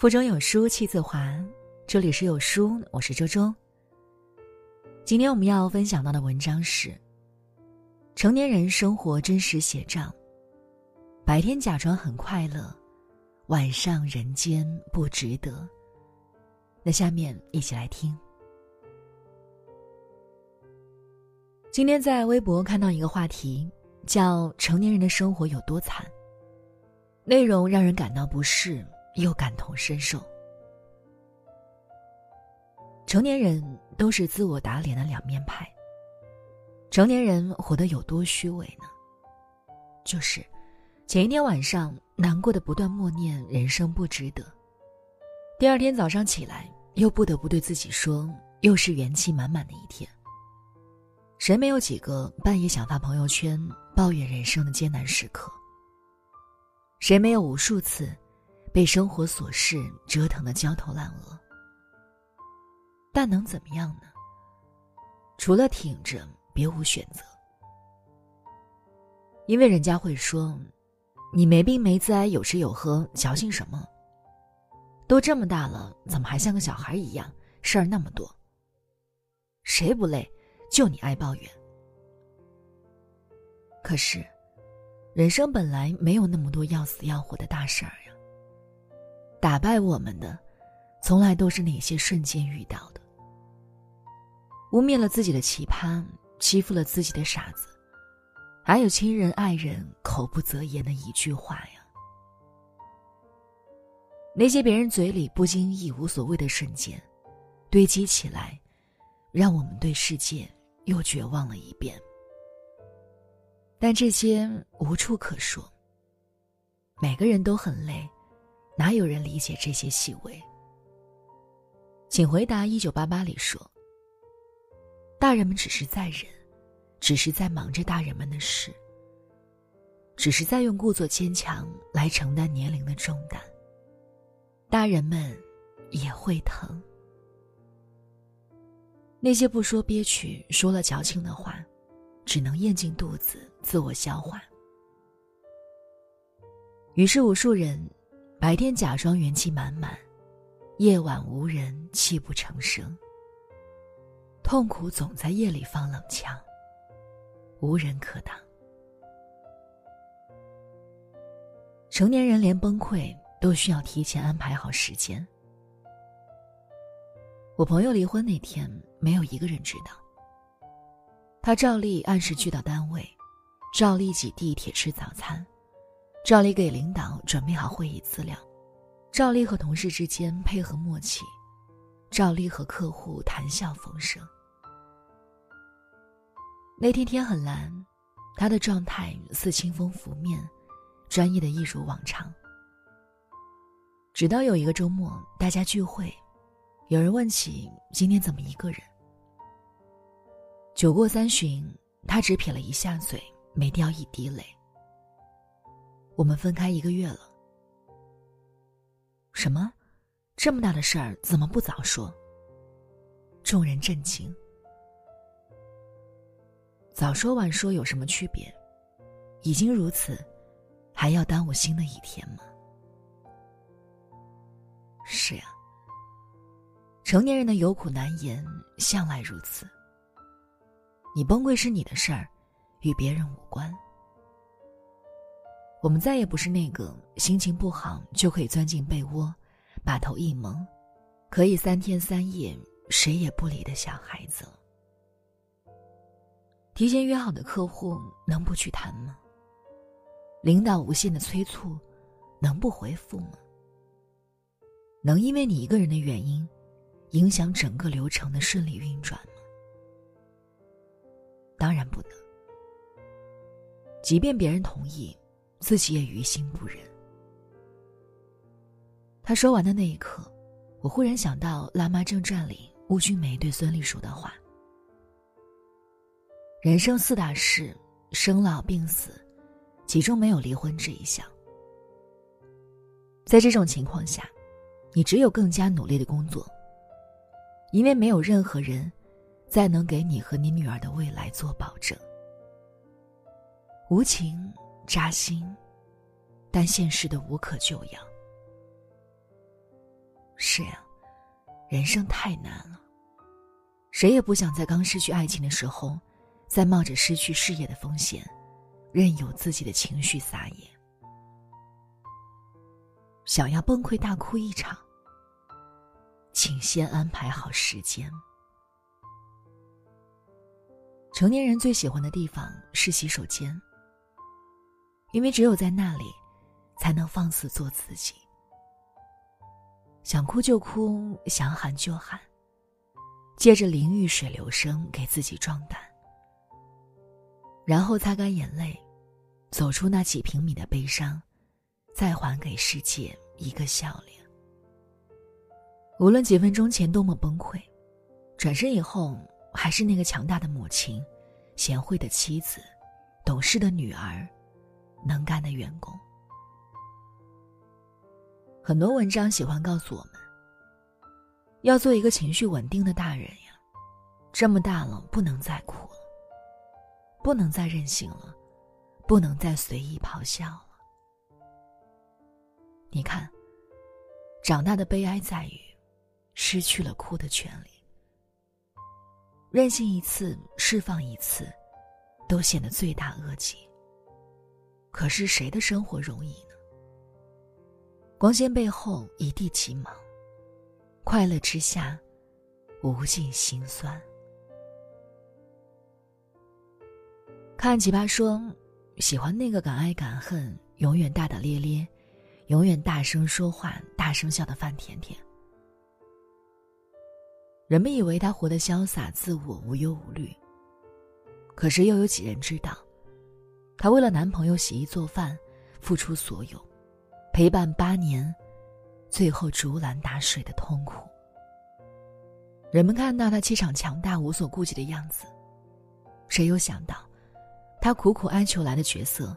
腹中有书气自华，这里是有书，我是周周。今天我们要分享到的文章是：成年人生活真实写照，白天假装很快乐，晚上人间不值得。那下面一起来听。今天在微博看到一个话题，叫“成年人的生活有多惨”，内容让人感到不适。又感同身受。成年人都是自我打脸的两面派。成年人活得有多虚伪呢？就是前一天晚上难过的不断默念人生不值得，第二天早上起来又不得不对自己说又是元气满满的一天。谁没有几个半夜想发朋友圈抱怨人生的艰难时刻？谁没有无数次？被生活琐事折腾的焦头烂额，但能怎么样呢？除了挺着，别无选择。因为人家会说：“你没病没灾，有吃有喝，矫情什么？都这么大了，怎么还像个小孩一样？事儿那么多。谁不累？就你爱抱怨。可是，人生本来没有那么多要死要活的大事儿呀。”打败我们的，从来都是那些瞬间遇到的。污蔑了自己的奇葩，欺负了自己的傻子，还有亲人爱人口不择言的一句话呀。那些别人嘴里不经意、无所谓的瞬间，堆积起来，让我们对世界又绝望了一遍。但这些无处可说。每个人都很累。哪有人理解这些细微？请回答。一九八八里说：“大人们只是在忍，只是在忙着大人们的事，只是在用故作坚强来承担年龄的重担。大人们也会疼。那些不说憋屈、说了矫情的话，只能咽进肚子自我消化。于是，无数人。”白天假装元气满满，夜晚无人泣不成声。痛苦总在夜里放冷枪，无人可挡。成年人连崩溃都需要提前安排好时间。我朋友离婚那天，没有一个人知道。他照例按时去到单位，照例挤地铁吃早餐。照例给领导准备好会议资料，照例和同事之间配合默契，照例和客户谈笑风生。那天天很蓝，他的状态似清风拂面，专业的一如往常。直到有一个周末，大家聚会，有人问起今天怎么一个人。酒过三巡，他只撇了一下嘴，没掉一滴泪。我们分开一个月了。什么？这么大的事儿怎么不早说？众人震惊。早说晚说有什么区别？已经如此，还要耽误新的一天吗？是呀。成年人的有苦难言向来如此。你崩溃是你的事儿，与别人无关。我们再也不是那个心情不好就可以钻进被窝，把头一蒙，可以三天三夜谁也不理的小孩子了。提前约好的客户能不去谈吗？领导无限的催促，能不回复吗？能因为你一个人的原因，影响整个流程的顺利运转吗？当然不能。即便别人同意。自己也于心不忍。他说完的那一刻，我忽然想到《辣妈正传》里邬君梅对孙俪说的话：“人生四大事，生老病死，其中没有离婚这一项。在这种情况下，你只有更加努力的工作，因为没有任何人，再能给你和你女儿的未来做保证。无情。”扎心，但现实的无可救药。是呀，人生太难了。谁也不想在刚失去爱情的时候，再冒着失去事业的风险，任由自己的情绪撒野。想要崩溃大哭一场，请先安排好时间。成年人最喜欢的地方是洗手间，因为只有在那里，才能放肆做自己。想哭就哭，想喊就喊。借着淋浴水流声给自己壮胆，然后擦干眼泪，走出那几平米的悲伤，再还给世界一个笑脸。无论几分钟前多么崩溃，转身以后还是那个强大的母亲，贤惠的妻子，懂事的女儿，能干的员工。很多文章喜欢告诉我们。要做一个情绪稳定的大人呀，这么大了不能再哭了，不能再任性了，不能再随意咆哮了。你看，长大的悲哀在于，失去了哭的权利。任性一次，释放一次，都显得罪大恶极。可是谁的生活容易呢？光鲜背后一地鸡毛。快乐之下，无尽心酸。看奇葩说，喜欢那个敢爱敢恨、永远大大咧咧、永远大声说话、大声笑的范甜甜。人们以为他活得潇洒自我、无忧无虑，可是又有几人知道，她为了男朋友洗衣做饭，付出所有，陪伴八年。最后竹篮打水的痛苦。人们看到他气场强大、无所顾忌的样子，谁又想到，他苦苦哀求来的角色，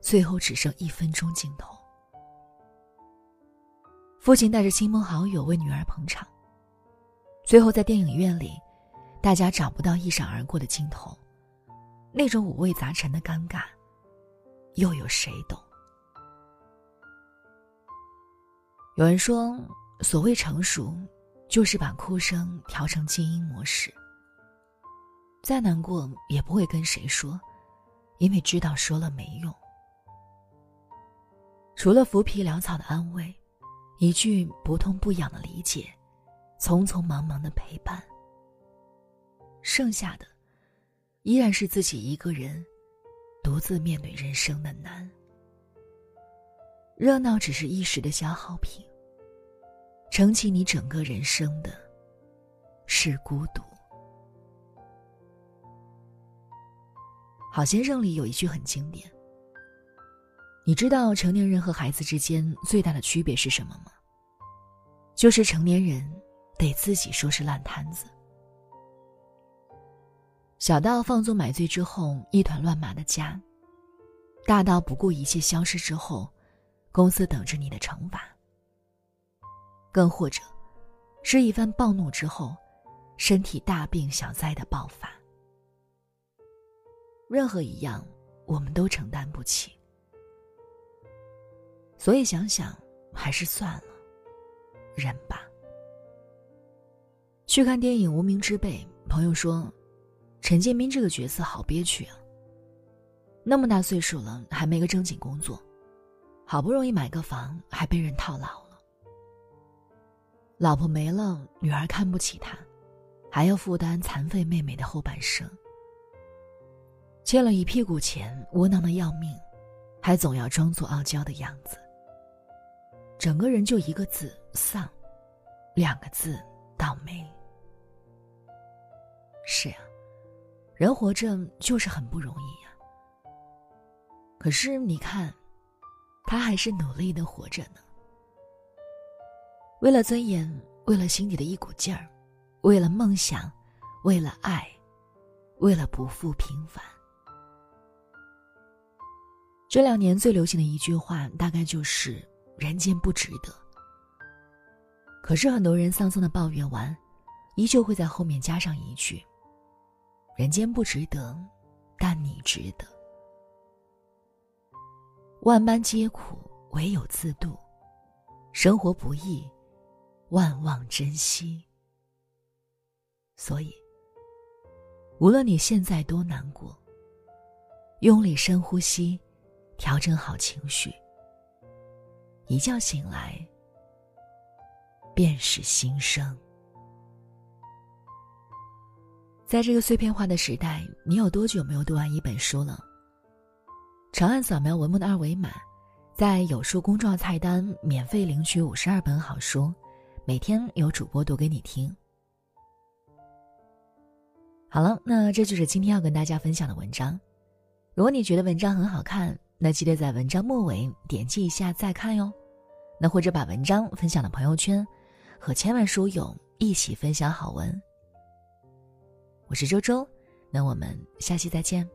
最后只剩一分钟镜头。父亲带着亲朋好友为女儿捧场，最后在电影院里，大家找不到一闪而过的镜头，那种五味杂陈的尴尬，又有谁懂？有人说，所谓成熟，就是把哭声调成静音模式。再难过也不会跟谁说，因为知道说了没用。除了浮皮潦草的安慰，一句不痛不痒的理解，匆匆忙忙的陪伴。剩下的，依然是自己一个人，独自面对人生的难。热闹只是一时的消耗品，撑起你整个人生的，是孤独。好先生里有一句很经典。你知道成年人和孩子之间最大的区别是什么吗？就是成年人得自己收拾烂摊子，小到放纵买醉之后一团乱麻的家，大到不顾一切消失之后。公司等着你的惩罚，更或者，是一番暴怒之后，身体大病小灾的爆发。任何一样，我们都承担不起。所以想想，还是算了，忍吧。去看电影《无名之辈》，朋友说，陈建斌这个角色好憋屈啊。那么大岁数了，还没个正经工作。好不容易买个房，还被人套牢了。老婆没了，女儿看不起他，还要负担残废妹妹的后半生。欠了一屁股钱，窝囊的要命，还总要装作傲娇的样子。整个人就一个字丧，两个字倒霉。是呀，人活着就是很不容易呀。可是你看。他还是努力的活着呢。为了尊严，为了心底的一股劲儿，为了梦想，为了爱，为了不负平凡。这两年最流行的一句话，大概就是“人间不值得”。可是很多人丧丧的抱怨完，依旧会在后面加上一句：“人间不值得，但你值得。”万般皆苦，唯有自渡；生活不易，万望珍惜。所以，无论你现在多难过，用力深呼吸，调整好情绪。一觉醒来，便是新生。在这个碎片化的时代，你有多久没有读完一本书了？长按扫描文末的二维码，在有书公众号菜单免费领取五十二本好书，每天有主播读给你听。好了，那这就是今天要跟大家分享的文章。如果你觉得文章很好看，那记得在文章末尾点击一下再看哟。那或者把文章分享到朋友圈，和千万书友一起分享好文。我是周周，那我们下期再见。